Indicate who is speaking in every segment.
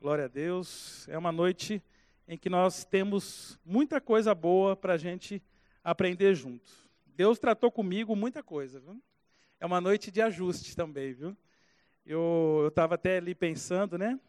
Speaker 1: Glória a Deus. É uma noite em que nós temos muita coisa boa para a gente aprender junto. Deus tratou comigo muita coisa. Viu? É uma noite de ajuste também, viu? Eu estava até ali pensando, né?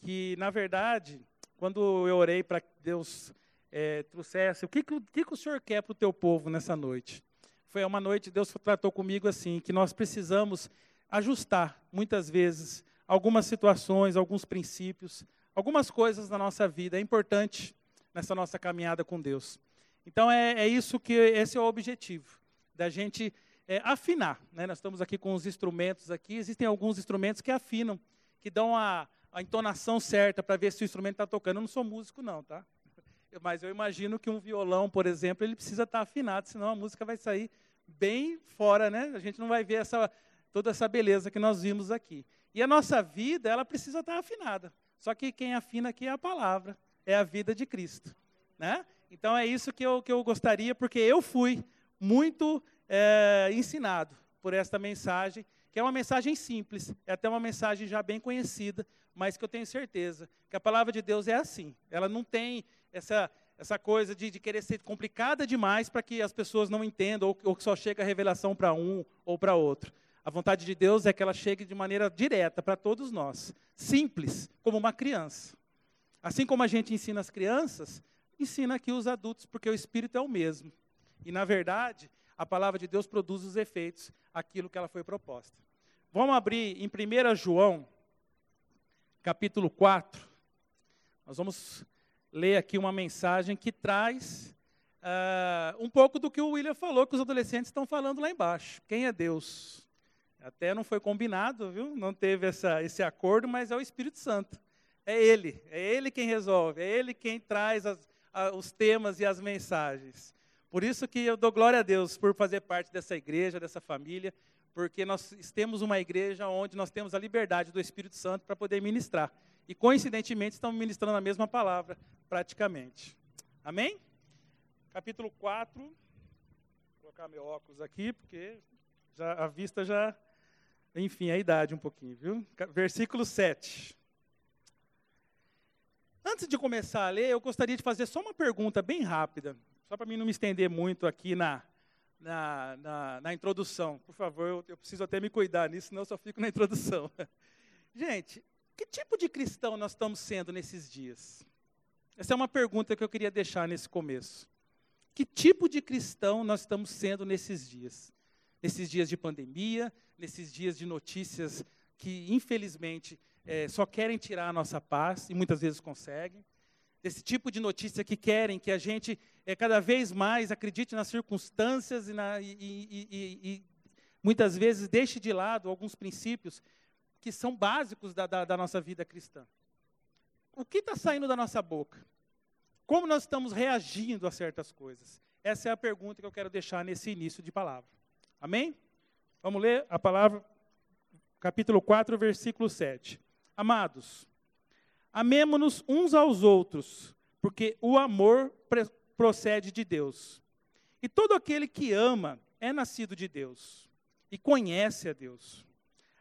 Speaker 1: Que, na verdade, quando eu orei para que Deus é, trouxesse, o que, que, que o Senhor quer para o teu povo nessa noite? Foi uma noite, Deus tratou comigo assim, que nós precisamos ajustar, muitas vezes, algumas situações, alguns princípios, algumas coisas na nossa vida. É importante nessa nossa caminhada com Deus. Então é, é isso que esse é o objetivo da gente é, afinar. Né? Nós estamos aqui com os instrumentos aqui. Existem alguns instrumentos que afinam, que dão a, a entonação certa para ver se o instrumento está tocando. Eu não sou músico não, tá? Mas eu imagino que um violão, por exemplo, ele precisa estar tá afinado, senão a música vai sair bem fora, né? A gente não vai ver essa toda essa beleza que nós vimos aqui. E a nossa vida, ela precisa estar afinada. Só que quem afina aqui é a palavra, é a vida de Cristo. Né? Então é isso que eu, que eu gostaria, porque eu fui muito é, ensinado por esta mensagem, que é uma mensagem simples, é até uma mensagem já bem conhecida, mas que eu tenho certeza que a palavra de Deus é assim. Ela não tem essa, essa coisa de, de querer ser complicada demais para que as pessoas não entendam, ou, ou que só chega a revelação para um ou para outro. A vontade de Deus é que ela chegue de maneira direta para todos nós, simples, como uma criança. Assim como a gente ensina as crianças, ensina aqui os adultos, porque o espírito é o mesmo. E na verdade, a palavra de Deus produz os efeitos, aquilo que ela foi proposta. Vamos abrir em 1 João, capítulo 4. Nós vamos ler aqui uma mensagem que traz uh, um pouco do que o William falou, que os adolescentes estão falando lá embaixo. Quem é Deus? Até não foi combinado, viu? Não teve essa, esse acordo, mas é o Espírito Santo. É Ele, é Ele quem resolve, é Ele quem traz as, a, os temas e as mensagens. Por isso que eu dou glória a Deus por fazer parte dessa igreja, dessa família, porque nós temos uma igreja onde nós temos a liberdade do Espírito Santo para poder ministrar. E coincidentemente estamos ministrando a mesma palavra, praticamente. Amém? Capítulo 4. Vou colocar meu óculos aqui, porque já, a vista já enfim, a idade um pouquinho, viu? Versículo 7. Antes de começar a ler, eu gostaria de fazer só uma pergunta bem rápida, só para mim não me estender muito aqui na, na, na, na introdução. Por favor, eu, eu, preciso até me cuidar nisso, senão eu só fico na introdução. Gente, que tipo de cristão nós estamos sendo nesses dias? Essa é uma pergunta que eu queria deixar nesse começo. Que tipo de cristão nós estamos sendo nesses dias? Nesses dias de pandemia, nesses dias de notícias que, infelizmente, é, só querem tirar a nossa paz, e muitas vezes conseguem. Desse tipo de notícia que querem que a gente é, cada vez mais acredite nas circunstâncias e, na, e, e, e muitas vezes deixe de lado alguns princípios que são básicos da, da, da nossa vida cristã. O que está saindo da nossa boca? Como nós estamos reagindo a certas coisas? Essa é a pergunta que eu quero deixar nesse início de palavra. Amém? Vamos ler a palavra, capítulo 4, versículo 7. Amados, amemo-nos uns aos outros, porque o amor procede de Deus. E todo aquele que ama é nascido de Deus e conhece a Deus.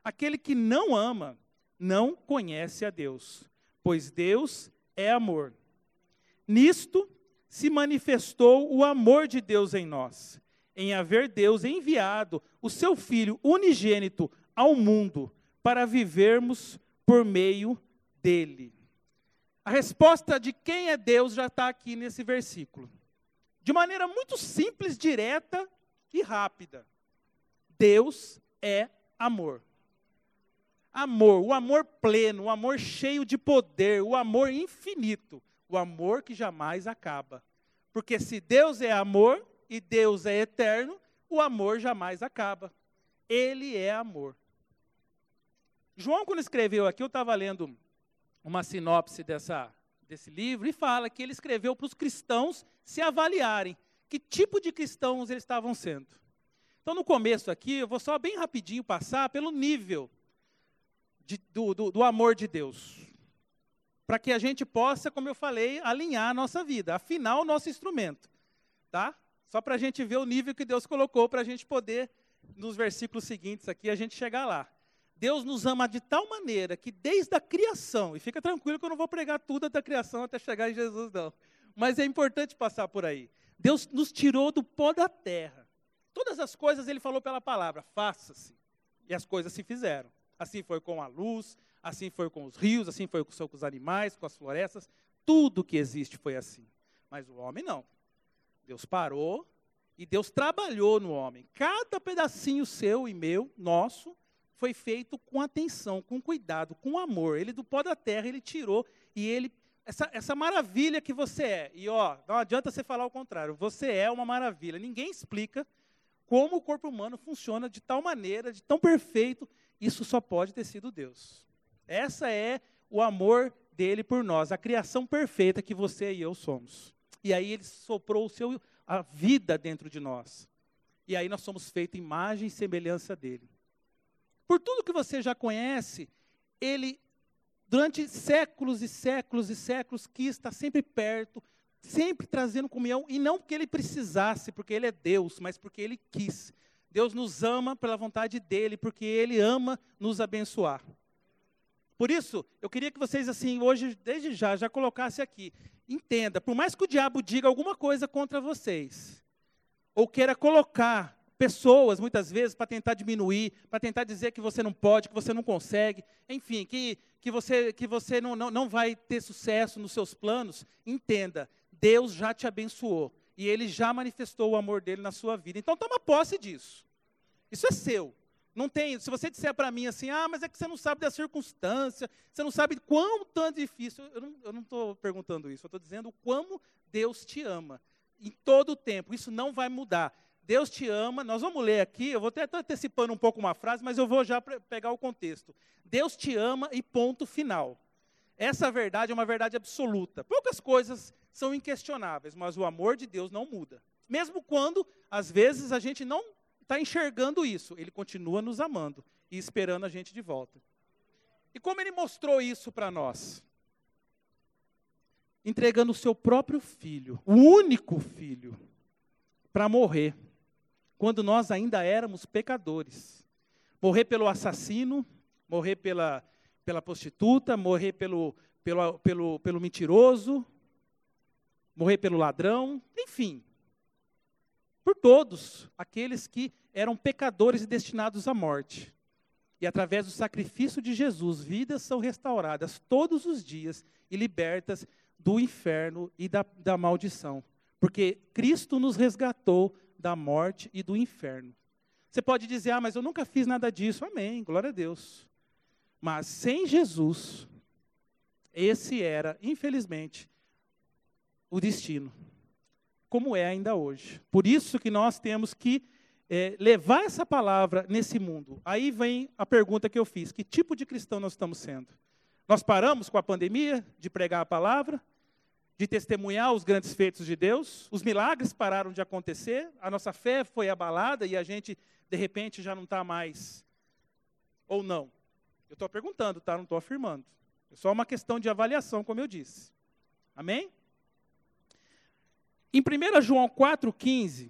Speaker 1: Aquele que não ama não conhece a Deus, pois Deus é amor. Nisto se manifestou o amor de Deus em nós em haver Deus enviado o seu Filho unigênito ao mundo para vivermos por meio dele. A resposta de quem é Deus já está aqui nesse versículo. De maneira muito simples, direta e rápida. Deus é amor. Amor, o amor pleno, o amor cheio de poder, o amor infinito, o amor que jamais acaba. Porque se Deus é amor, e Deus é eterno, o amor jamais acaba. Ele é amor. João, quando escreveu aqui, eu estava lendo uma sinopse dessa, desse livro e fala que ele escreveu para os cristãos se avaliarem que tipo de cristãos eles estavam sendo. Então, no começo aqui, eu vou só bem rapidinho passar pelo nível de, do, do, do amor de Deus. Para que a gente possa, como eu falei, alinhar a nossa vida, afinar o nosso instrumento. Tá? Só para a gente ver o nível que Deus colocou para a gente poder, nos versículos seguintes aqui, a gente chegar lá. Deus nos ama de tal maneira que desde a criação, e fica tranquilo que eu não vou pregar tudo da criação até chegar em Jesus, não. Mas é importante passar por aí. Deus nos tirou do pó da terra. Todas as coisas ele falou pela palavra, faça-se. E as coisas se fizeram. Assim foi com a luz, assim foi com os rios, assim foi com os animais, com as florestas. Tudo que existe foi assim. Mas o homem não. Deus parou e Deus trabalhou no homem. Cada pedacinho seu e meu, nosso, foi feito com atenção, com cuidado, com amor. Ele do pó da terra, ele tirou e ele essa, essa maravilha que você é. E ó, não adianta você falar o contrário. Você é uma maravilha. Ninguém explica como o corpo humano funciona de tal maneira, de tão perfeito. Isso só pode ter sido Deus. Essa é o amor dele por nós, a criação perfeita que você e eu somos. E aí ele soprou o seu, a vida dentro de nós. E aí nós somos feitos imagem e semelhança dele. Por tudo que você já conhece, ele, durante séculos e séculos e séculos, quis estar sempre perto, sempre trazendo comunhão, e não porque ele precisasse, porque ele é Deus, mas porque ele quis. Deus nos ama pela vontade dele, porque ele ama nos abençoar. Por isso, eu queria que vocês, assim, hoje, desde já, já colocassem aqui. Entenda, por mais que o diabo diga alguma coisa contra vocês, ou queira colocar pessoas, muitas vezes, para tentar diminuir, para tentar dizer que você não pode, que você não consegue, enfim, que, que você, que você não, não, não vai ter sucesso nos seus planos, entenda, Deus já te abençoou. E Ele já manifestou o amor dele na sua vida. Então, toma posse disso. Isso é seu. Não tem, se você disser para mim assim, ah, mas é que você não sabe da circunstância, você não sabe quão tanto difícil. Eu não estou perguntando isso, eu estou dizendo como Deus te ama. Em todo o tempo, isso não vai mudar. Deus te ama, nós vamos ler aqui, eu vou até antecipando um pouco uma frase, mas eu vou já pegar o contexto. Deus te ama e ponto final. Essa verdade é uma verdade absoluta. Poucas coisas são inquestionáveis, mas o amor de Deus não muda. Mesmo quando, às vezes, a gente não está enxergando isso, ele continua nos amando e esperando a gente de volta. E como ele mostrou isso para nós? Entregando o seu próprio filho, o único filho, para morrer, quando nós ainda éramos pecadores. Morrer pelo assassino, morrer pela, pela prostituta, morrer pelo, pelo, pelo, pelo mentiroso, morrer pelo ladrão, enfim, por todos aqueles que eram pecadores e destinados à morte. E através do sacrifício de Jesus, vidas são restauradas todos os dias e libertas do inferno e da, da maldição. Porque Cristo nos resgatou da morte e do inferno. Você pode dizer, ah, mas eu nunca fiz nada disso. Amém, glória a Deus. Mas sem Jesus, esse era, infelizmente, o destino como é ainda hoje. Por isso que nós temos que é, levar essa palavra nesse mundo. Aí vem a pergunta que eu fiz: que tipo de cristão nós estamos sendo? Nós paramos com a pandemia de pregar a palavra, de testemunhar os grandes feitos de Deus, os milagres pararam de acontecer, a nossa fé foi abalada e a gente, de repente, já não está mais. Ou não? Eu estou perguntando, tá? Não estou afirmando. É só uma questão de avaliação, como eu disse. Amém? Em 1 João 4,15,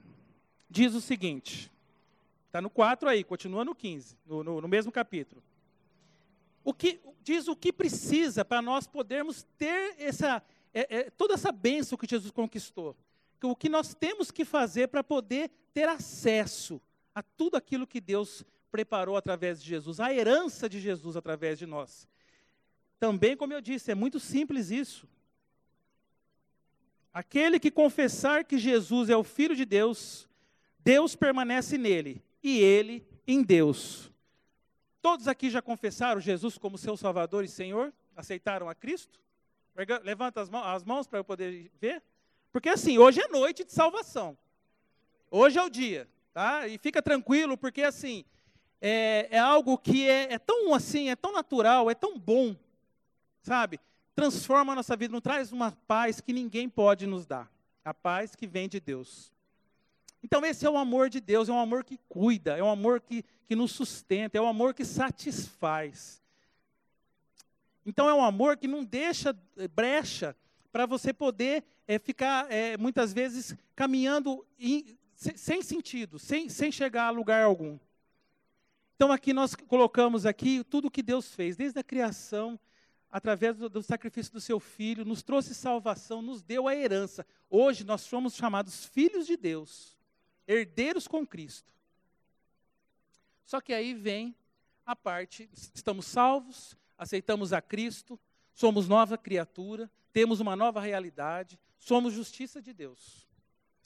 Speaker 1: diz o seguinte: está no 4 aí, continua no 15, no, no, no mesmo capítulo. O que, diz o que precisa para nós podermos ter essa, é, é, toda essa bênção que Jesus conquistou. O que nós temos que fazer para poder ter acesso a tudo aquilo que Deus preparou através de Jesus, a herança de Jesus através de nós. Também, como eu disse, é muito simples isso. Aquele que confessar que Jesus é o Filho de Deus, Deus permanece nele e ele em Deus. Todos aqui já confessaram Jesus como seu Salvador e Senhor? Aceitaram a Cristo? Levanta as mãos, mãos para eu poder ver. Porque assim, hoje é noite de salvação. Hoje é o dia, tá? E fica tranquilo, porque assim, é, é algo que é, é tão assim, é tão natural, é tão bom, sabe? Transforma a nossa vida, nos traz uma paz que ninguém pode nos dar. A paz que vem de Deus. Então, esse é o amor de Deus, é um amor que cuida, é um amor que, que nos sustenta, é um amor que satisfaz. Então, é um amor que não deixa eh, brecha para você poder é, ficar, é, muitas vezes, caminhando em, sem, sem sentido, sem, sem chegar a lugar algum. Então aqui nós colocamos aqui tudo o que Deus fez, desde a criação, através do, do, sacrifício do seu filho, nos trouxe salvação, nos deu a herança. Hoje nós somos chamados filhos de Deus, herdeiros com Cristo. Só que aí vem a parte, estamos salvos, aceitamos a Cristo, somos nova criatura, temos uma nova realidade, somos justiça de Deus.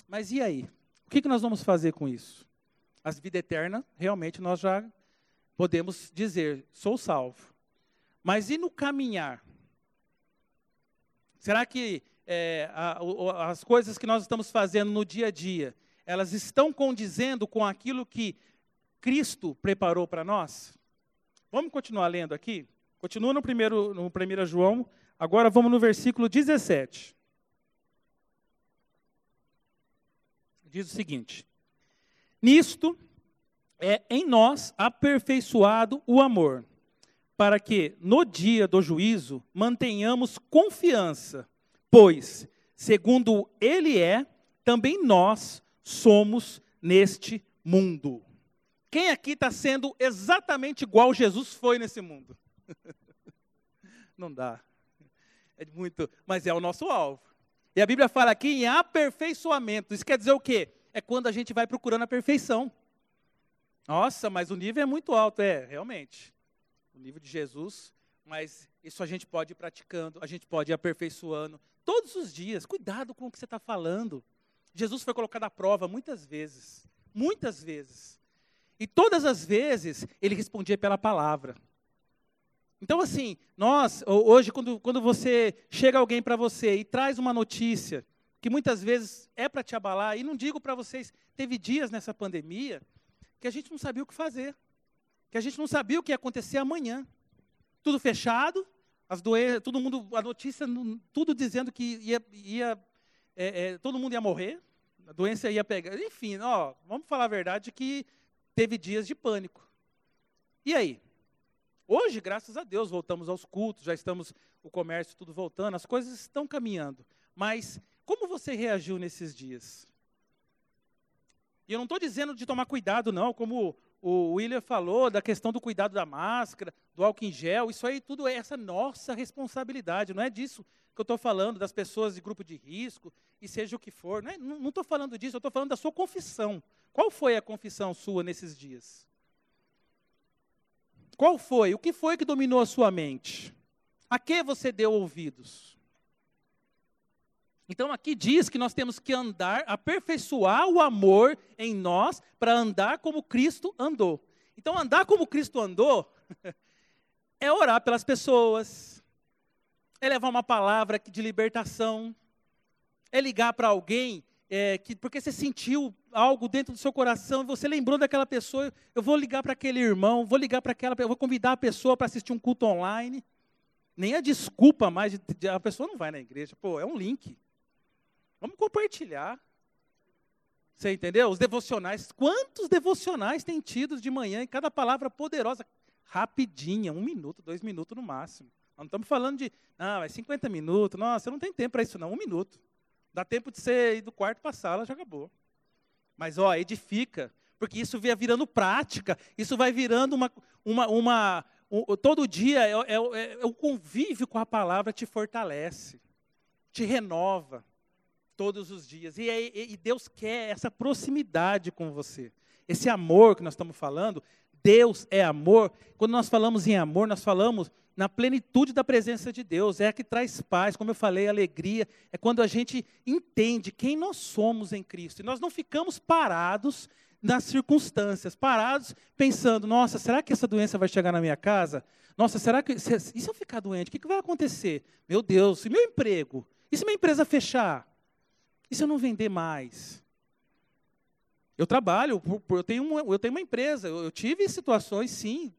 Speaker 1: Mas e aí? O que, que nós vamos fazer com isso? A vida eterna, realmente nós já podemos dizer, sou salvo. Mas e no caminhar? Será que é, a, as coisas que nós estamos fazendo no dia a dia, elas estão condizendo com aquilo que Cristo preparou para nós? Vamos continuar lendo aqui? Continua no primeiro, no primeiro João, agora vamos no versículo 17. Diz o seguinte: Nisto é em nós aperfeiçoado o amor, para que no dia do juízo mantenhamos confiança, pois, segundo Ele é, também nós somos neste mundo. Quem aqui está sendo exatamente igual Jesus foi nesse mundo? Não dá. É muito, mas é o nosso alvo. E a Bíblia fala aqui em aperfeiçoamento. Isso quer dizer o quê? É quando a gente vai procurando a perfeição. Nossa, mas o nível é muito alto, é, realmente. O nível de Jesus, mas isso a gente pode ir praticando, a gente pode ir aperfeiçoando todos os dias. Cuidado com o que você está falando. Jesus foi colocado à prova muitas vezes, muitas vezes. E todas as vezes ele respondia pela palavra. Então, assim, nós, hoje, quando, quando você chega alguém para você e traz uma notícia que muitas vezes é para te abalar, e não digo para vocês, teve dias nessa pandemia que a gente não sabia o que fazer, que a gente não sabia o que ia acontecer amanhã. Tudo fechado, as doenças, todo mundo, a notícia, tudo dizendo que ia, ia é, é, todo mundo ia morrer, a doença ia pegar. Enfim, ó, vamos falar a verdade que teve dias de pânico. E aí? Hoje, graças a Deus, voltamos aos cultos, já estamos, o comércio tudo voltando, as coisas estão caminhando. Mas como você reagiu nesses dias? E eu não estou dizendo de tomar cuidado, não, como o William falou, da questão do cuidado da máscara, do álcool em gel, isso aí tudo é essa nossa responsabilidade, não é disso que eu estou falando, das pessoas de grupo de risco, e seja o que for. Não estou falando disso, eu estou falando da sua confissão. Qual foi a confissão sua nesses dias? Qual foi? O que foi que dominou a sua mente? A que você deu ouvidos? Então aqui diz que nós temos que andar, aperfeiçoar o amor em nós para andar como Cristo andou. Então andar como Cristo andou é orar pelas pessoas, é levar uma palavra de libertação, é ligar para alguém é, que porque você sentiu algo dentro do seu coração, você lembrou daquela pessoa, eu vou ligar para aquele irmão, vou ligar para aquela, eu vou convidar a pessoa para assistir um culto online. Nem a desculpa mais, a pessoa não vai na igreja, pô, é um link. Vamos compartilhar. Você entendeu? Os devocionais. Quantos devocionais tem tido de manhã em cada palavra poderosa? Rapidinha, um minuto, dois minutos no máximo. Nós não estamos falando de, não, é 50 minutos. Nossa, não tem tempo para isso, não. Um minuto. Dá tempo de você ir do quarto para a sala, já acabou. Mas, ó, edifica. Porque isso vai virando prática. Isso vai virando uma. uma, uma um, todo dia é, é, é, é o convívio com a palavra te fortalece, te renova todos os dias. E, e, Deus quer essa proximidade com você. Esse amor que nós estamos falando, Deus é amor. Quando nós falamos em amor, nós falamos na plenitude da presença de Deus. É a que traz paz, como eu falei, alegria. É quando a gente entende quem nós somos em Cristo. E nós não ficamos parados nas circunstâncias, parados pensando: nossa, será que essa doença vai chegar na minha casa? Nossa, será que. E se eu ficar doente, o que vai acontecer? Meu Deus, e meu emprego? E se minha empresa fechar? E se eu não vender mais? Eu trabalho, eu tenho uma, eu tenho uma empresa, eu tive situações, sim.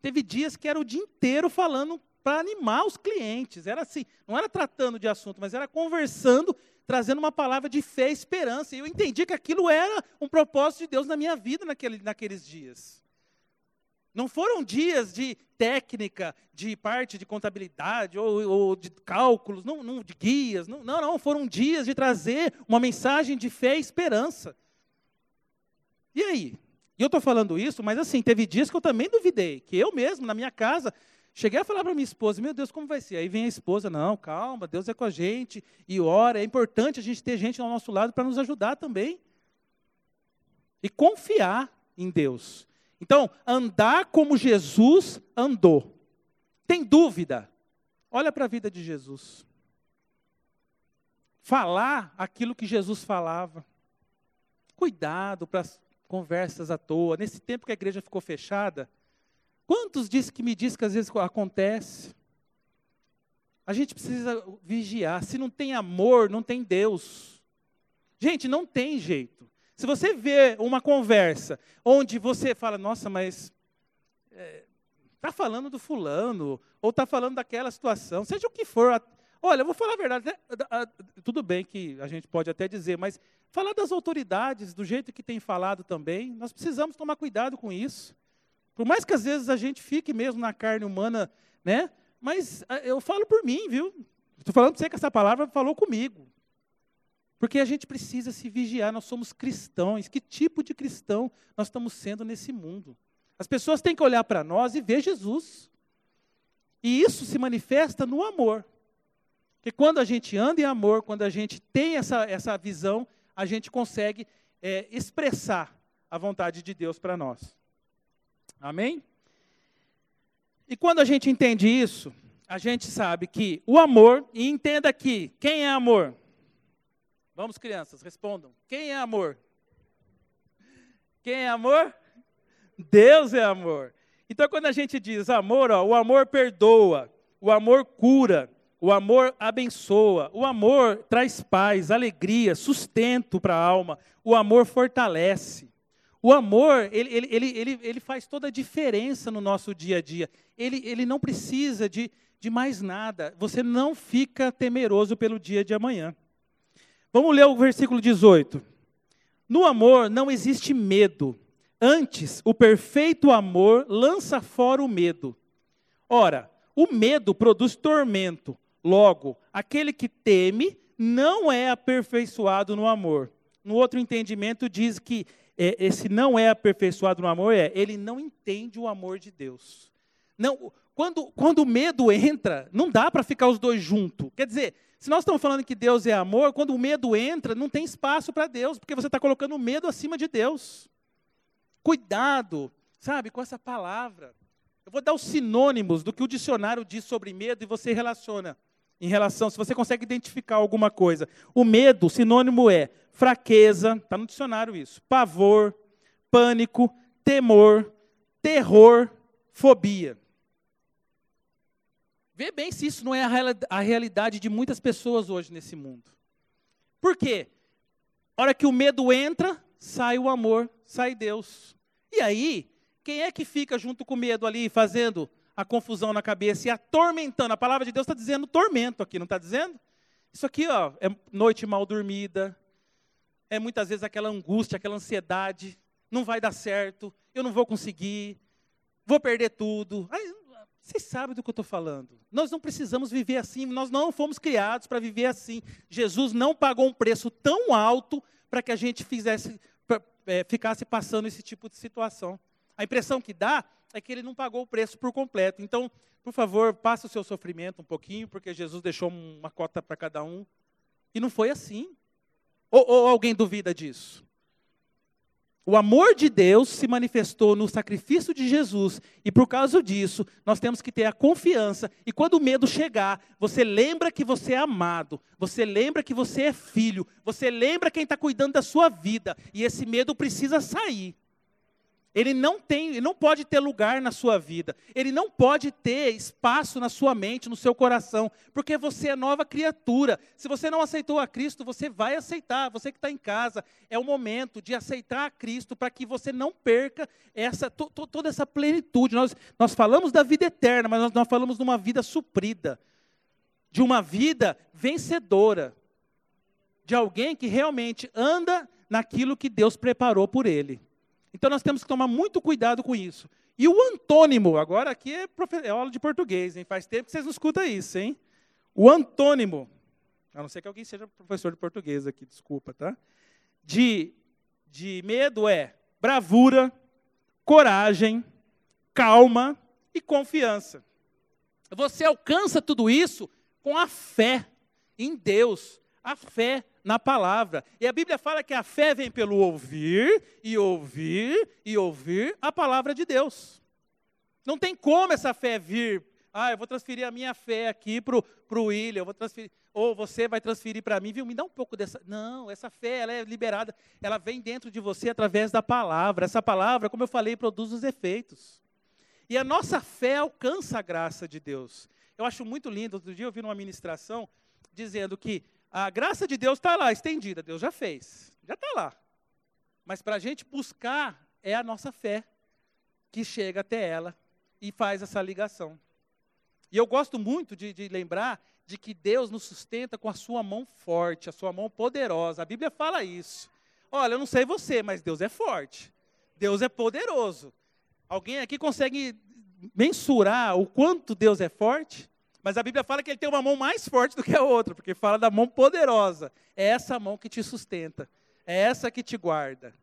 Speaker 1: Teve dias que era o dia inteiro falando para animar os clientes. Era assim, não era tratando de assunto, mas era conversando, trazendo uma palavra de fé e esperança. E eu entendi que aquilo era um propósito de Deus na minha vida naquele, naqueles dias. Não foram dias de técnica, de parte de contabilidade ou, ou de cálculos, não, não, de guias. Não, não, não, foram dias de trazer uma mensagem de fé e esperança. E aí? E eu estou falando isso, mas assim, teve dias que eu também duvidei, que eu mesmo, na minha casa, cheguei a falar para minha esposa, meu Deus, como vai ser? Aí vem a esposa, não, calma, Deus é com a gente, e ora, é importante a gente ter gente ao nosso lado para nos ajudar também. E confiar em Deus. Então, andar como Jesus andou. Tem dúvida? Olha para a vida de Jesus. Falar aquilo que Jesus falava. Cuidado para as conversas à toa. Nesse tempo que a igreja ficou fechada, quantos disse que me diz que às vezes acontece? A gente precisa vigiar. Se não tem amor, não tem Deus. Gente, não tem jeito. Se você vê uma conversa onde você fala, nossa, mas está é, tá falando do fulano, ou está falando daquela situação, seja o que for. Olha, eu vou falar a verdade. Tudo bem que a gente pode até dizer, mas falar das autoridades, do jeito que tem falado também, nós precisamos tomar cuidado com isso. Por mais que às vezes a gente fique mesmo na carne humana, né? Mas eu falo por mim, viu? Estou falando para você que essa palavra falou comigo. Porque a gente precisa se vigiar, nós somos cristãos. Que tipo de cristão nós estamos sendo nesse mundo? As pessoas têm que olhar para nós e ver Jesus. E isso se manifesta no amor. Porque quando a gente anda em amor, quando a gente tem essa, essa visão, a gente consegue é, expressar a vontade de Deus para nós. Amém? E quando a gente entende isso, a gente sabe que o amor, e entenda aqui, quem é amor? Vamos, crianças, respondam. Quem é amor? Quem é amor? Deus é amor. Então, quando a gente diz amor, ó, o amor perdoa, o amor cura, o amor abençoa, o amor traz paz, alegria, sustento para a alma, o amor fortalece. O amor, ele, ele, ele, ele, faz toda a diferença no nosso dia a dia. Ele, ele não precisa de, de mais nada. Você não fica temeroso pelo dia de amanhã. Vamos ler o versículo 18. No amor não existe medo. Antes, o perfeito amor lança fora o medo. Ora, o medo produz tormento. Logo, aquele que teme não é aperfeiçoado no amor. No outro entendimento, diz que é, esse não é aperfeiçoado no amor é ele não entende o amor de Deus. Não, quando, quando o medo entra, não dá para ficar os dois juntos. Quer dizer, se nós estamos falando que Deus é amor, quando o medo entra, não tem espaço para Deus, porque você está colocando o medo acima de Deus. Cuidado, sabe, com essa palavra. Eu vou dar os sinônimos do que o dicionário diz sobre medo e você relaciona em relação, se você consegue identificar alguma coisa. O medo, sinônimo é fraqueza, está no dicionário isso, pavor, pânico, temor, terror, fobia. Vê bem se isso não é a realidade de muitas pessoas hoje nesse mundo. Por quê? Hora que o medo entra, sai o amor, sai Deus. E aí, quem é que fica junto com o medo ali, fazendo a confusão na cabeça e atormentando? A palavra de Deus está dizendo tormento aqui, não está dizendo? Isso aqui ó, é noite mal dormida, é muitas vezes aquela angústia, aquela ansiedade, não vai dar certo, eu não vou conseguir, vou perder tudo. Aí, vocês sabem do que eu estou falando. Nós não precisamos viver assim, nós não fomos criados para viver assim. Jesus não pagou um preço tão alto para que a gente fizesse, pra, é, ficasse passando esse tipo de situação. A impressão que dá é que ele não pagou o preço por completo. Então, por favor, passe o seu sofrimento um pouquinho, porque Jesus deixou uma cota para cada um. E não foi assim. Ou, ou alguém duvida disso? O amor de Deus se manifestou no sacrifício de Jesus, e por causa disso, nós temos que ter a confiança. E quando o medo chegar, você lembra que você é amado, você lembra que você é filho, você lembra quem está cuidando da sua vida, e esse medo precisa sair. Ele não tem, ele não pode ter lugar na sua vida. Ele não pode ter espaço na sua mente, no seu coração, porque você é nova criatura. Se você não aceitou a Cristo, você vai aceitar. Você que está em casa, é o momento de aceitar a Cristo para que você não perca essa to, to, toda essa plenitude. Nós, nós falamos da vida eterna, mas nós, nós falamos de uma vida suprida, de uma vida vencedora, de alguém que realmente anda naquilo que Deus preparou por ele. Então nós temos que tomar muito cuidado com isso. E o antônimo, agora aqui é, é aula de português, hein? faz tempo que vocês não escutam isso, hein? O antônimo, a não ser que alguém seja professor de português aqui, desculpa, tá? De, de medo é bravura, coragem, calma e confiança. Você alcança tudo isso com a fé em Deus, a fé na palavra. E a Bíblia fala que a fé vem pelo ouvir e ouvir e ouvir a palavra de Deus. Não tem como essa fé vir. Ah, eu vou transferir a minha fé aqui para o William, eu vou transferir, ou você vai transferir para mim, viu? Me dá um pouco dessa. Não, essa fé ela é liberada, ela vem dentro de você através da palavra. Essa palavra, como eu falei, produz os efeitos. E a nossa fé alcança a graça de Deus. Eu acho muito lindo. Outro dia eu vi numa ministração dizendo que a graça de Deus está lá, estendida. Deus já fez, já está lá. Mas para a gente buscar é a nossa fé que chega até ela e faz essa ligação. E eu gosto muito de, de, lembrar de que Deus nos sustenta com a sua mão forte, a sua mão poderosa. A Bíblia fala isso. Olha, eu não sei você, mas Deus é forte. Deus é poderoso. Alguém aqui consegue mensurar o quanto Deus é forte? Mas a Bíblia fala que ele tem uma mão mais forte do que a outra, porque fala da mão poderosa. É essa mão que te sustenta. É essa que te guarda.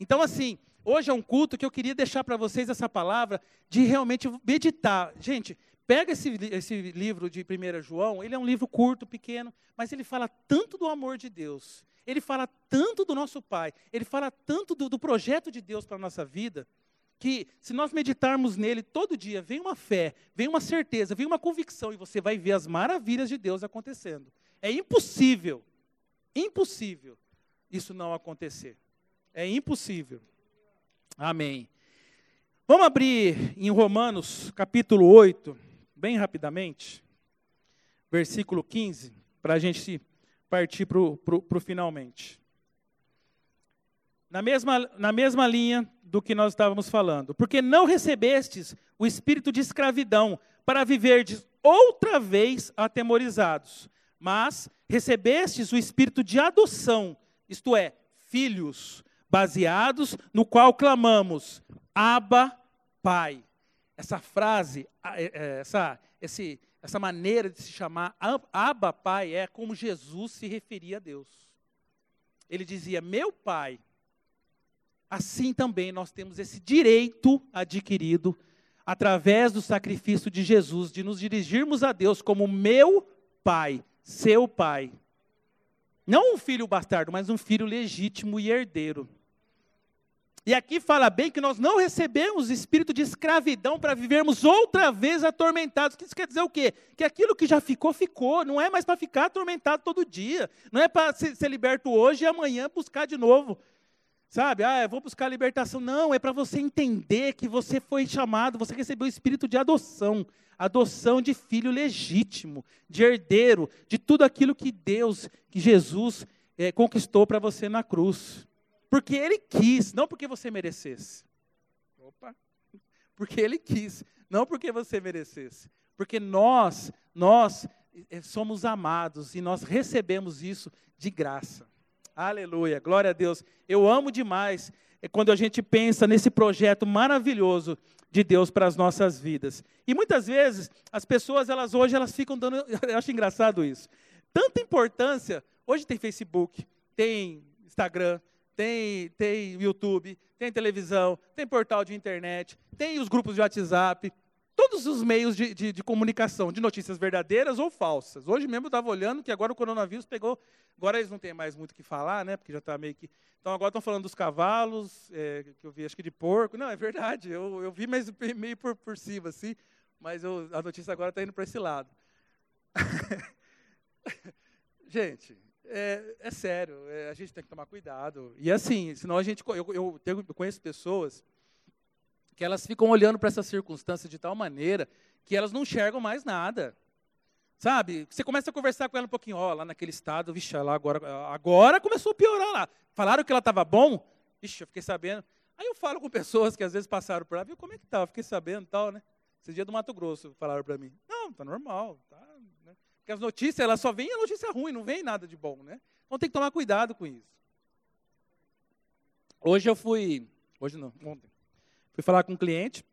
Speaker 1: Então, assim, hoje é um culto que eu queria deixar para vocês essa palavra de realmente meditar. Gente, pega esse, esse livro de 1 João, ele é um livro curto, pequeno, mas ele fala tanto do amor de Deus, ele fala tanto do nosso Pai, ele fala tanto do, do projeto de Deus para a nossa vida, que se nós meditarmos nele todo dia, vem uma fé, vem uma certeza, vem uma convicção, e você vai ver as maravilhas de Deus acontecendo. É impossível, impossível isso não acontecer. É impossível. Amém. Vamos abrir em Romanos capítulo 8, bem rapidamente, versículo 15, para a gente partir para o finalmente. Na mesma, na mesma linha do que nós estávamos falando. Porque não recebestes o espírito de escravidão para viverdes outra vez atemorizados, mas recebestes o espírito de adoção, isto é, filhos, baseados no qual clamamos: Abba, Pai. Essa frase, é, é, essa, esse, essa maneira de se chamar Abba, Pai, é como Jesus se referia a Deus. Ele dizia: Meu Pai. Assim também nós temos esse direito adquirido através do sacrifício de Jesus, de nos dirigirmos a Deus como meu Pai, seu Pai. Não um filho bastardo, mas um filho legítimo e herdeiro. E aqui fala bem que nós não recebemos espírito de escravidão para vivermos outra vez atormentados. Isso quer dizer o quê? Que aquilo que já ficou, ficou. Não é mais para ficar atormentado todo dia. Não é para ser, liberto hoje e amanhã buscar de novo. Sabe? Ah, eu vou buscar libertação. Não, é para você entender que você foi chamado, você recebeu o espírito de adoção. Adoção de filho legítimo, de herdeiro, de tudo aquilo que Deus, que Jesus é, conquistou para você na cruz. Porque ele quis, não porque você merecesse. Opa! Porque ele quis, não porque você merecesse. Porque nós, nós eh, somos amados e nós recebemos isso de graça. Aleluia, glória a Deus. Eu amo demais é quando a gente pensa nesse projeto maravilhoso de Deus para as nossas vidas. E muitas vezes as pessoas elas hoje elas ficam dando, eu acho engraçado isso. Tanta importância, hoje tem Facebook, tem Instagram, tem, tem YouTube, tem televisão, tem portal de internet, tem os grupos de WhatsApp, todos os meios de, de, de comunicação, de notícias verdadeiras ou falsas. Hoje mesmo eu estava olhando que agora o coronavírus pegou. Agora eles não têm mais muito o que falar, né? Porque já está meio que. Então agora estão falando dos cavalos, é, que eu vi, acho que de porco. Não, é verdade, eu, eu vi, mas meio por, por cima, assim. Mas eu, a notícia agora está indo para esse lado. Gente, é, é sério, é, a gente tem que tomar cuidado. E assim, senão a gente. Eu, eu, eu conheço pessoas que elas ficam olhando para essa circunstância de tal maneira que elas não enxergam mais nada. Sabe? Você começa a conversar com ela um pouquinho, ó, lá naquele estado, vixe, lá agora, agora começou a piorar lá. Falaram que ela estava bom? Ixi, eu fiquei sabendo. Aí eu falo com pessoas que às vezes passaram por lá, viu como é que estava? Fiquei sabendo tal, né? Esse dia do Mato Grosso falaram para mim. Não, tá normal, tá porque as notícias, elas só vêm a notícia ruim, não vem nada de bom, né? Então tem que tomar cuidado com isso. Hoje eu fui, hoje não, ontem, fui falar com um cliente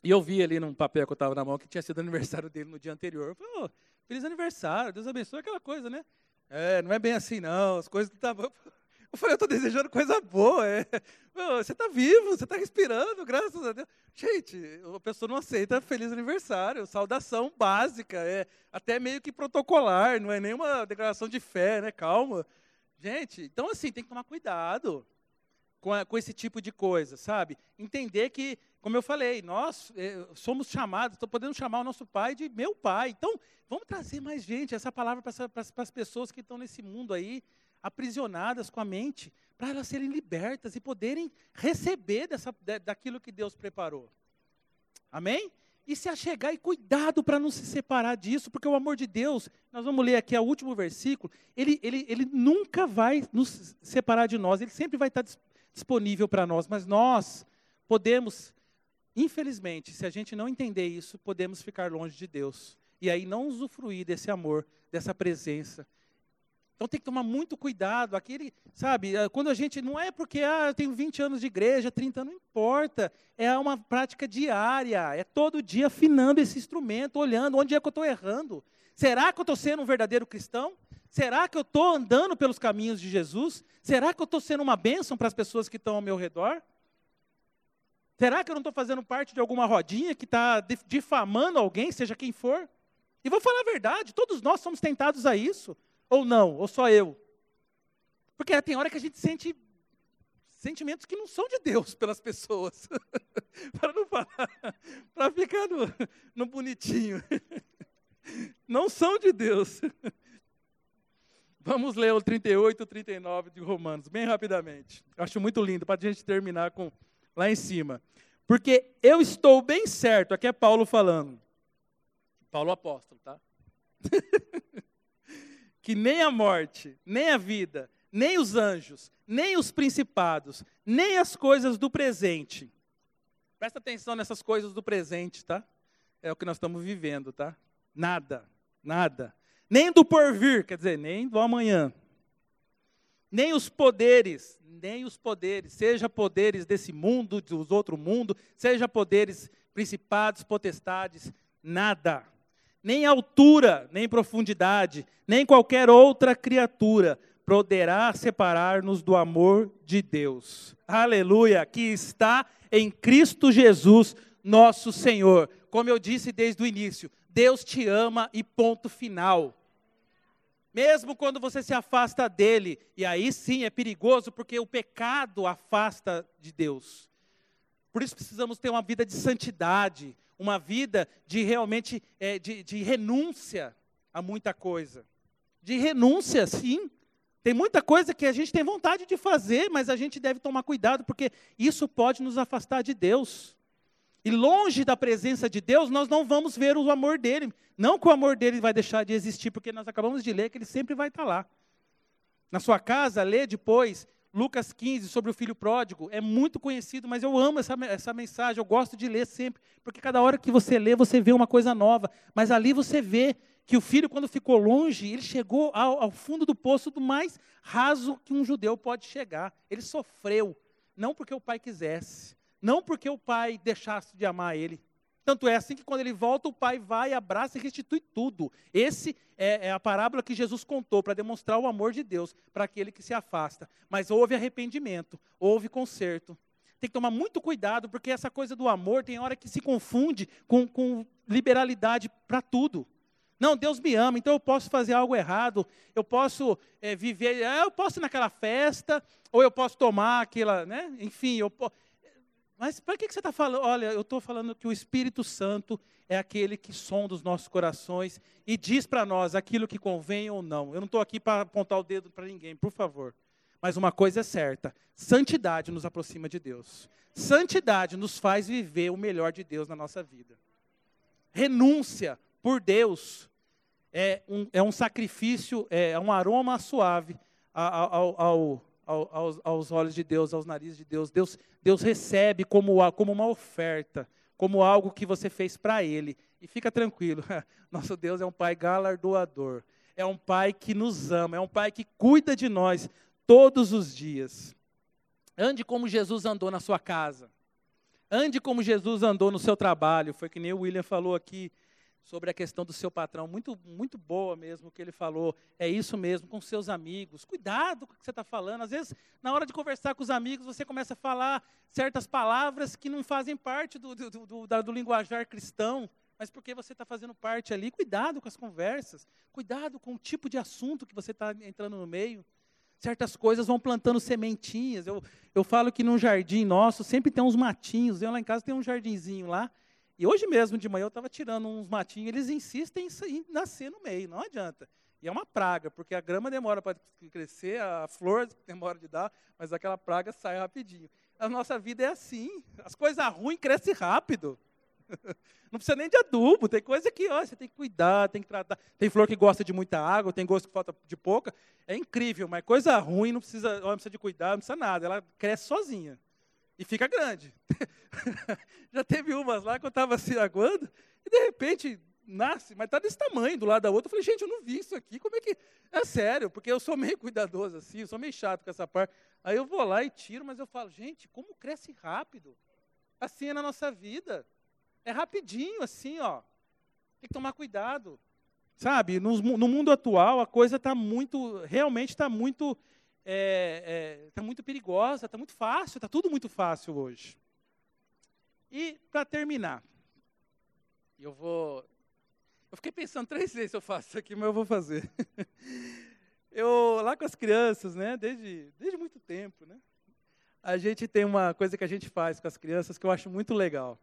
Speaker 1: e eu vi ali num papel que eu estava na mão que tinha sido aniversário dele no dia anterior. Eu falei, oh, feliz aniversário, Deus abençoe aquela coisa, né? É, não é bem assim não, as coisas não estavam... Eu falei, eu estou desejando coisa boa. É. Você está vivo, você está respirando, graças a Deus. Gente, a pessoa não aceita feliz aniversário, saudação básica, é até meio que protocolar, não é nenhuma declaração de fé, né? Calma. Gente, então assim, tem que tomar cuidado com, a, com esse tipo de coisa, sabe? Entender que, como eu falei, nós eh, somos chamados, podendo chamar o nosso pai de meu pai. Então, vamos trazer mais gente, essa palavra para as pessoas que estão nesse mundo aí, aprisionadas com a mente, para elas serem libertas e poderem receber dessa, daquilo que Deus preparou. Amém? E se achegar e cuidado para não se separar disso, porque o amor de Deus, nós vamos ler aqui o último versículo, ele, ele, ele nunca vai nos separar de nós, ele sempre vai estar disponível para nós, mas nós podemos, infelizmente, se a gente não entender isso, podemos ficar longe de Deus. E aí não usufruir desse amor, dessa presença. Então tem que tomar muito cuidado. Aquele, sabe, eh, quando a gente. Não é porque ah, eu tenho 20 anos de igreja, 30 não importa. É uma prática diária. É todo dia afinando esse instrumento, olhando onde é que eu estou errando. Será que eu estou sendo um verdadeiro cristão? Será que eu estou andando pelos caminhos de Jesus? Será que eu estou sendo uma bênção para as pessoas que estão ao meu redor? Será que eu não estou fazendo parte de alguma rodinha que está difamando alguém, seja quem for? E vou falar a verdade, todos nós somos tentados a isso. Ou não, ou só eu. Porque tem hora que a gente sente sentimentos que não são de Deus pelas pessoas. para não falar, para ficar no, no bonitinho. não são de Deus. Vamos ler o 38 e 39 de Romanos, bem rapidamente. Acho muito lindo, para a gente terminar com lá em cima. Porque eu estou bem certo, aqui é Paulo falando. Paulo apóstolo, tá? que nem a morte, nem a vida, nem os anjos, nem os principados, nem as coisas do presente. Presta atenção nessas coisas do presente, tá? É o que nós estamos vivendo, tá? Nada, nada nem do porvir, quer dizer, nem do amanhã. Nem os poderes, nem os poderes, seja poderes desse mundo, dos outro mundo, seja poderes principados, potestades, nada. Nem altura, nem profundidade, nem qualquer outra criatura poderá separar-nos do amor de Deus. Aleluia, que está em Cristo Jesus, nosso Senhor. Como eu disse desde o início, Deus te ama e ponto final. Mesmo quando você se afasta dele, e aí sim é perigoso, porque o pecado afasta de Deus. Por isso precisamos ter uma vida de santidade, uma vida de realmente é, de, de renúncia a muita coisa. De renúncia, sim. Tem muita coisa que a gente tem vontade de fazer, mas a gente deve tomar cuidado, porque isso pode nos afastar de Deus. E longe da presença de Deus, nós não vamos ver o amor dele. Não que o amor dele vai deixar de existir, porque nós acabamos de ler que ele sempre vai estar lá. Na sua casa, lê depois Lucas 15 sobre o filho pródigo. É muito conhecido, mas eu amo essa, essa mensagem, eu gosto de ler sempre, porque cada hora que você lê, você vê uma coisa nova. Mas ali você vê que o filho, quando ficou longe, ele chegou ao, ao fundo do poço do mais raso que um judeu pode chegar. Ele sofreu, não porque o pai quisesse, não porque o pai deixasse de amar ele. Tanto é assim que quando ele volta, o pai vai, abraça e restitui tudo. Esse é, é a parábola que Jesus contou para demonstrar o amor de Deus para aquele que se afasta. Mas houve arrependimento, houve conserto. Tem que tomar muito cuidado, porque essa coisa do amor tem hora que se confunde com, com liberalidade para tudo. Não, Deus me ama, então eu posso fazer algo errado, eu posso é, viver, eu posso ir naquela festa, ou eu posso tomar aquela, né? Enfim, eu mas para que, você está falando? Olha, eu estou falando que o Espírito Santo é aquele que sonda os nossos corações e diz para nós aquilo que convém ou não. Eu não estou aqui para apontar o dedo para ninguém, por favor. Mas uma coisa é certa: santidade nos aproxima de Deus. Santidade nos faz viver o melhor de Deus na nossa vida. Renúncia por Deus é um, é um sacrifício, é um aroma suave ao, ao, aos, aos olhos de Deus, aos narizes de Deus. Deus, Deus recebe como, como uma oferta, como algo que você fez para Ele. E fica tranquilo, nosso Deus é um Pai galardoador, é um Pai que nos ama, é um Pai que cuida de nós todos os dias. Ande como Jesus andou na sua casa. Ande como Jesus andou no seu trabalho. Foi que nem o William falou aqui. Sobre a questão do seu patrão, muito, muito boa mesmo, que ele falou. É isso mesmo, com seus amigos. Cuidado com o que você está falando. Às vezes, na hora de conversar com os amigos, você começa a falar certas palavras que não fazem parte do, do, do, do, do linguajar cristão, mas porque você está fazendo parte ali. Cuidado com as conversas. Cuidado com o tipo de assunto que você está entrando no meio. Certas coisas vão plantando sementinhas. Eu, eu falo que num jardim nosso sempre tem uns matinhos. Eu lá em casa tem um jardinzinho lá. E hoje mesmo, de manhã, eu estava tirando uns matinhos, eles insistem em nascer no meio, não adianta. E é uma praga, porque a grama demora para crescer, a flor demora de dar, mas aquela praga sai rapidinho. A nossa vida é assim, as coisas ruins crescem rápido. Não precisa nem de adubo, tem coisa que ó, você tem que cuidar, tem que tratar. Tem flor que gosta de muita água, tem gosto que falta de pouca. É incrível, mas coisa ruim não precisa, não precisa de cuidar, não precisa nada, ela cresce sozinha e fica grande. Já teve umas lá que eu estava se aguando e de repente nasce, mas está desse tamanho do lado da outra. Eu falei, gente, eu não vi isso aqui, como é que. É sério, porque eu sou meio cuidadoso assim, eu sou meio chato com essa parte. Aí eu vou lá e tiro, mas eu falo, gente, como cresce rápido. Assim é na nossa vida. É rapidinho, assim, ó. Tem que tomar cuidado. Sabe, no, no mundo atual a coisa está muito, realmente está muito está é, é, muito perigosa, está muito fácil, está tudo muito fácil hoje. E, para terminar, eu vou. Eu fiquei pensando três vezes se eu faço isso aqui, mas eu vou fazer. eu, lá com as crianças, né, desde, desde muito tempo, né, a gente tem uma coisa que a gente faz com as crianças que eu acho muito legal.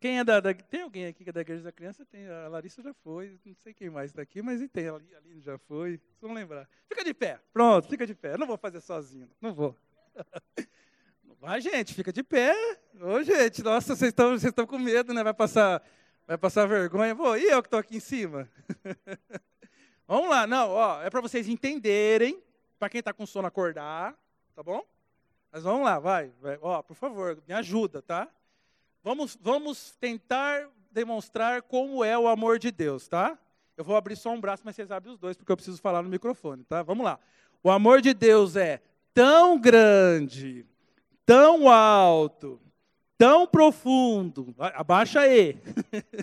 Speaker 1: Quem é da, da, Tem alguém aqui que é da igreja da criança? Tem, a Larissa já foi, não sei quem mais está aqui, mas tem, a Aline já foi, se não lembrar. Fica de pé, pronto, fica de pé. Eu não vou fazer sozinho, não vou. Vai, gente, fica de pé. Ô, gente, nossa, vocês estão vocês com medo, né? Vai passar, vai passar vergonha. Vou, e eu que estou aqui em cima? Vamos lá, não, ó, é para vocês entenderem, para quem está com sono acordar, tá bom? Mas vamos lá, vai, vai, ó, por favor, me ajuda, tá? Vamos, vamos tentar demonstrar como é o amor de Deus, tá? Eu vou abrir só um braço, mas vocês abrem os dois, porque eu preciso falar no microfone, tá? Vamos lá. O amor de Deus é tão grande, tão alto, tão profundo. Abaixa aí.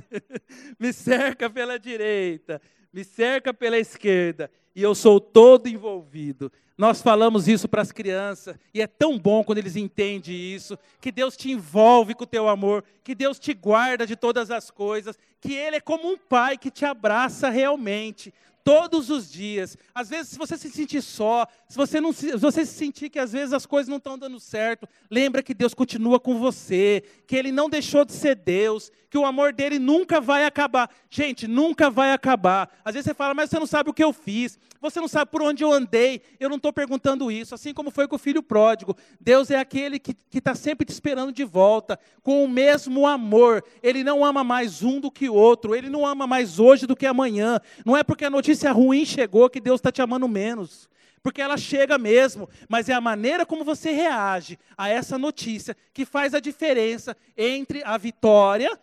Speaker 1: me cerca pela direita, me cerca pela esquerda, e eu sou todo envolvido. Nós falamos isso para as crianças, e é tão bom quando eles entendem isso, que Deus te envolve com o teu amor, que Deus te guarda de todas as coisas, que Ele é como um pai que te abraça realmente todos os dias. Às vezes, se você se sentir só, se você, não se, se você se sentir que às vezes as coisas não estão dando certo, lembra que Deus continua com você, que Ele não deixou de ser Deus, que o amor dele nunca vai acabar. Gente, nunca vai acabar. Às vezes você fala, mas você não sabe o que eu fiz, você não sabe por onde eu andei. Eu não estou perguntando isso. Assim como foi com o filho pródigo. Deus é aquele que está sempre te esperando de volta, com o mesmo amor. Ele não ama mais um do que o outro, ele não ama mais hoje do que amanhã. Não é porque a notícia notícia ruim chegou que Deus está te amando menos. Porque ela chega mesmo, mas é a maneira como você reage a essa notícia que faz a diferença entre a vitória,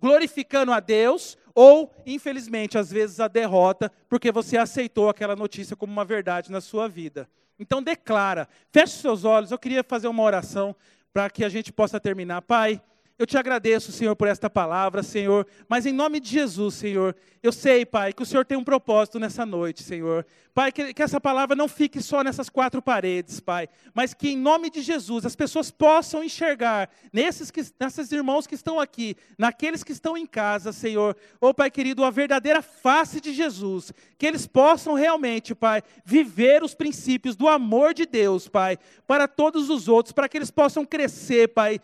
Speaker 1: glorificando a Deus, ou, infelizmente, às vezes a derrota, porque você aceitou aquela notícia como uma verdade na sua vida. Então, declara, feche seus olhos. Eu queria fazer uma oração para que a gente possa terminar. Pai. Eu te agradeço, Senhor, por esta palavra, Senhor, mas em nome de Jesus, Senhor, eu sei, Pai, que o Senhor tem um propósito nessa noite, Senhor. Pai, que, que, essa palavra não fique só nessas quatro paredes, Pai, mas que em nome de Jesus as pessoas possam enxergar nesses, que, nesses irmãos que estão aqui, naqueles que estão em casa, Senhor, oh Pai querido, a verdadeira face de Jesus, que eles possam realmente, Pai, viver os princípios do amor de Deus, Pai, para todos os outros, para que eles possam crescer, Pai,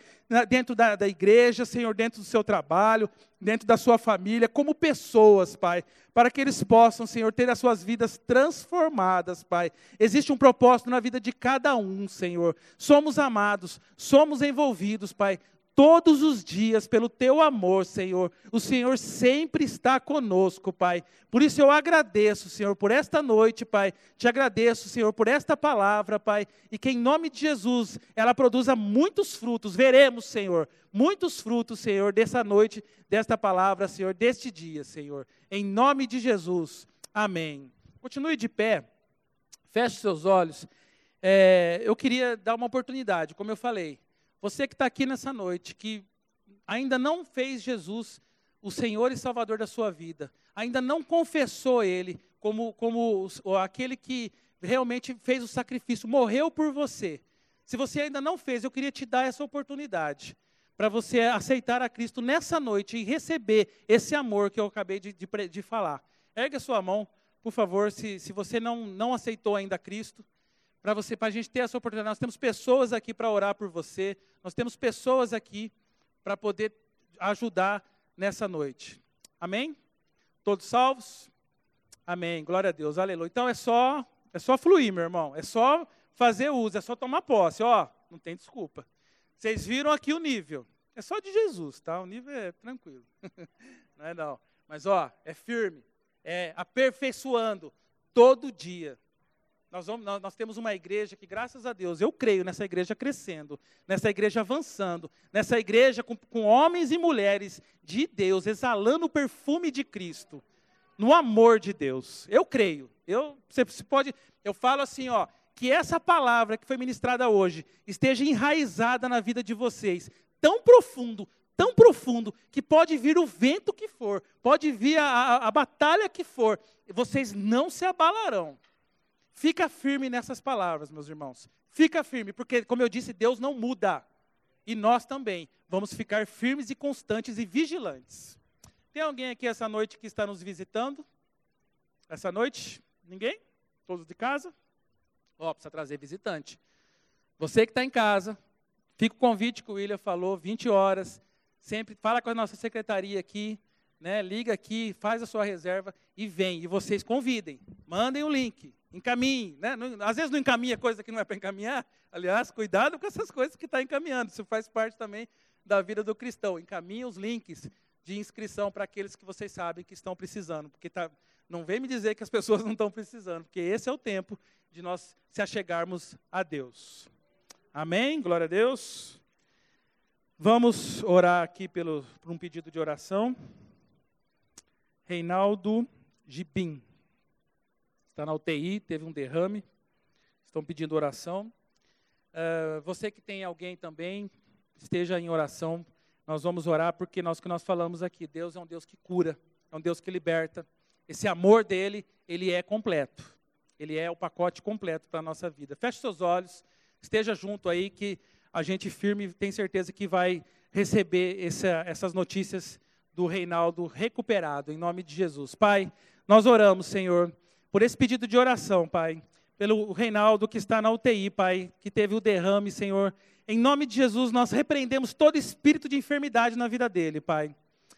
Speaker 1: dentro da, da igreja, Senhor, dentro do seu trabalho, dentro da sua família, como pessoas, Pai, para que eles possam, Senhor, ter as suas vidas transformadas, Pai. Existe um propósito na vida de cada um, Senhor. Somos amados, somos envolvidos, Pai, todos os dias pelo teu amor, Senhor. O Senhor sempre está conosco, Pai. Por isso eu agradeço, Senhor, por esta noite, Pai. Te agradeço, Senhor, por esta palavra, Pai. E que em nome de Jesus ela produza muitos frutos. Veremos, Senhor, muitos frutos, Senhor, dessa noite, desta palavra, Senhor, deste dia, Senhor. Em nome de Jesus. Amém. Continue de pé. Feche seus olhos. É, eu queria dar uma oportunidade, como eu falei. Você que está aqui nessa noite, que ainda não fez Jesus o Senhor e Salvador da sua vida, ainda não confessou Ele como, como aquele que realmente fez o sacrifício, morreu por você. Se você ainda não fez, eu queria te dar essa oportunidade para você aceitar a Cristo nessa noite e receber esse amor que eu acabei de, de, de falar. Ergue a sua mão, por favor, se, se você não, não aceitou ainda Cristo, para você, para a gente ter essa oportunidade. Nós temos pessoas aqui para orar por você, nós temos pessoas aqui para poder ajudar nessa noite. Amém? Todos salvos? Amém. Glória a Deus. Aleluia. Então é só, é só fluir, meu irmão. É só fazer uso, é só tomar posse. Ó, não tem desculpa. Vocês viram aqui o nível. É só de Jesus, tá? O nível é tranquilo. não é não. Mas ó, é firme. É aperfeiçoando todo dia. Nós, vamos, nós, nós, temos uma igreja que, graças a Deus, eu creio nessa igreja crescendo, nessa igreja avançando, nessa igreja com, com homens e mulheres de Deus, exalando o perfume de Cristo, no amor de Deus. Eu creio. Eu, você, pode, eu falo assim, ó, que essa palavra que foi ministrada hoje esteja enraizada na vida de vocês, tão profundo, tão profundo, que pode vir o vento que for, pode vir a, a, a batalha que for, vocês não se abalarão. Fica firme nessas palavras, meus irmãos. Fica firme, porque, como eu disse, Deus não muda. E nós também vamos ficar firmes e constantes e vigilantes. Tem alguém aqui essa noite que está nos visitando? Essa noite? Ninguém? Todos de casa? Ó, oh, precisa trazer visitante. Você que está em casa, fica o convite que o William falou, 20 horas. Sempre fala com a nossa secretaria aqui, né? Liga aqui, faz a sua reserva e vem. E vocês convidem, mandem o link encaminhe. Né? Às vezes não encaminha coisa que não é para encaminhar. Aliás, cuidado com essas coisas que está encaminhando. Isso faz parte também da vida do cristão. Encaminhe os links de inscrição para aqueles que vocês sabem que estão precisando. Porque tá, não vem me dizer que as pessoas não estão precisando, porque esse é o tempo de nós se achegarmos a Deus. Amém? Glória a Deus. Vamos orar aqui pelo, por um pedido de oração. Reinaldo Gibim está na UTI, teve um derrame, estão pedindo oração. Uh, você que tem alguém também, esteja em oração. Nós vamos orar porque nós que nós falamos aqui, Deus é um Deus que cura, é um Deus que liberta. Esse amor dele, ele é completo. Ele é o pacote completo para a nossa vida. Feche seus olhos, esteja junto aí que a gente firme tem certeza que vai receber essa, essas notícias do Reinaldo recuperado, em nome de Jesus. Pai, nós oramos, Senhor, por esse pedido de oração, Pai. Pelo Reinaldo que está na UTI, Pai, que teve o derrame, Senhor. Em nome de Jesus, nós repreendemos todo espírito de enfermidade na vida dele, Pai.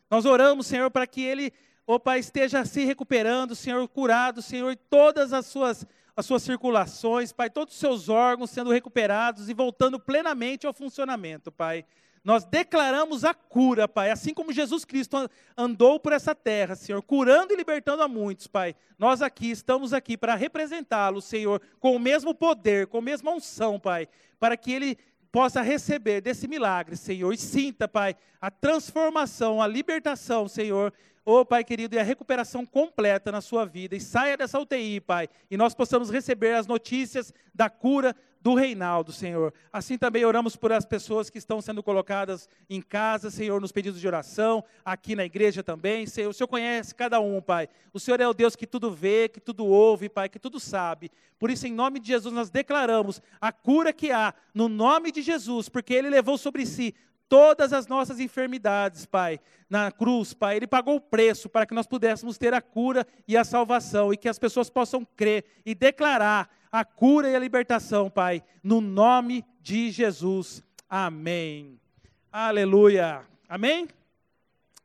Speaker 1: Nós oramos, Senhor, para que ele, ó Pai, esteja se recuperando, Senhor, curado, Senhor, todas as suas, as suas circulações, Pai, todos os seus órgãos sendo recuperados e voltando plenamente ao funcionamento, Pai. Nós declaramos a cura, Pai, assim como Jesus Cristo andou por essa terra, Senhor, curando e libertando a muitos, Pai. Nós aqui estamos aqui para representá-lo, Senhor, com o mesmo poder, com a mesma unção, Pai, para que ele possa receber desse milagre, Senhor, e sinta, Pai, a transformação, a libertação, Senhor, oh, Pai querido, e a recuperação completa na sua vida. E saia dessa UTI, Pai, e nós possamos receber as notícias da cura do Reinaldo, Senhor. Assim também oramos por as pessoas que estão sendo colocadas em casa, Senhor, nos pedidos de oração, aqui na igreja também. Senhor, o Senhor conhece cada um, Pai. O Senhor é o Deus que tudo vê, que tudo ouve, Pai, que tudo sabe. Por isso, em nome de Jesus, nós declaramos a cura que há, no nome de Jesus, porque Ele levou sobre si todas as nossas enfermidades, Pai, na cruz, Pai. Ele pagou o preço para que nós pudéssemos ter a cura e a salvação e que as pessoas possam crer e declarar a cura e a libertação, Pai, no nome de Jesus. Amém. Aleluia. Amém?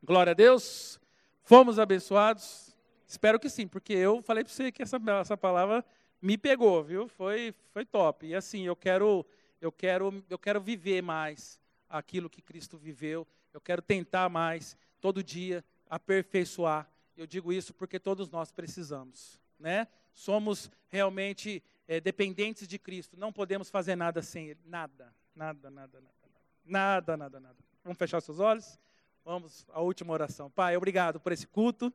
Speaker 1: Glória a Deus. Fomos abençoados? Espero que sim, porque eu falei para você que essa, essa palavra me pegou, viu? Foi, foi top. E assim, eu quero, eu quero, eu quero viver mais aquilo que Cristo viveu. Eu quero tentar mais, todo dia, aperfeiçoar. Eu digo isso porque todos nós precisamos, né? Somos realmente é, dependentes de Cristo. Não podemos fazer nada sem Ele. Nada, nada, nada, nada, nada, nada, nada. Vamos fechar seus olhos? Vamos à última oração. Pai, obrigado por esse culto.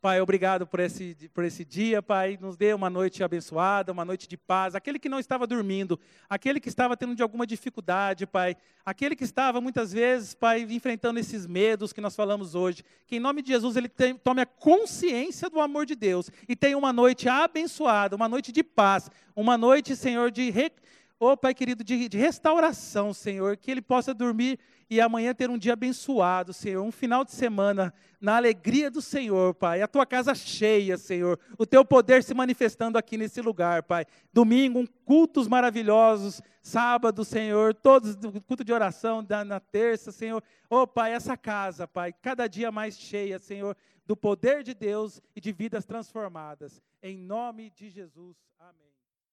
Speaker 1: Pai, obrigado por esse, por esse dia, Pai. Nos dê uma noite abençoada, uma noite de paz. Aquele que não estava dormindo, aquele que estava tendo de alguma dificuldade, Pai. Aquele que estava muitas vezes, Pai, enfrentando esses medos que nós falamos hoje. Que em nome de Jesus ele tem, tome a consciência do amor de Deus e tenha uma noite abençoada, uma noite de paz, uma noite, Senhor, de. Re... Oh, Pai querido, de, de restauração, Senhor, que ele possa dormir e amanhã ter um dia abençoado, Senhor, um final de semana na alegria do Senhor, Pai. A tua casa cheia, Senhor. O teu poder se manifestando aqui nesse lugar, Pai. Domingo, um cultos maravilhosos. Sábado, Senhor, todos culto de oração na, terça, Senhor. Oh, Pai, essa casa, Pai, cada dia mais cheia, Senhor, do poder de Deus e de vidas transformadas. Em nome de Jesus. Amém.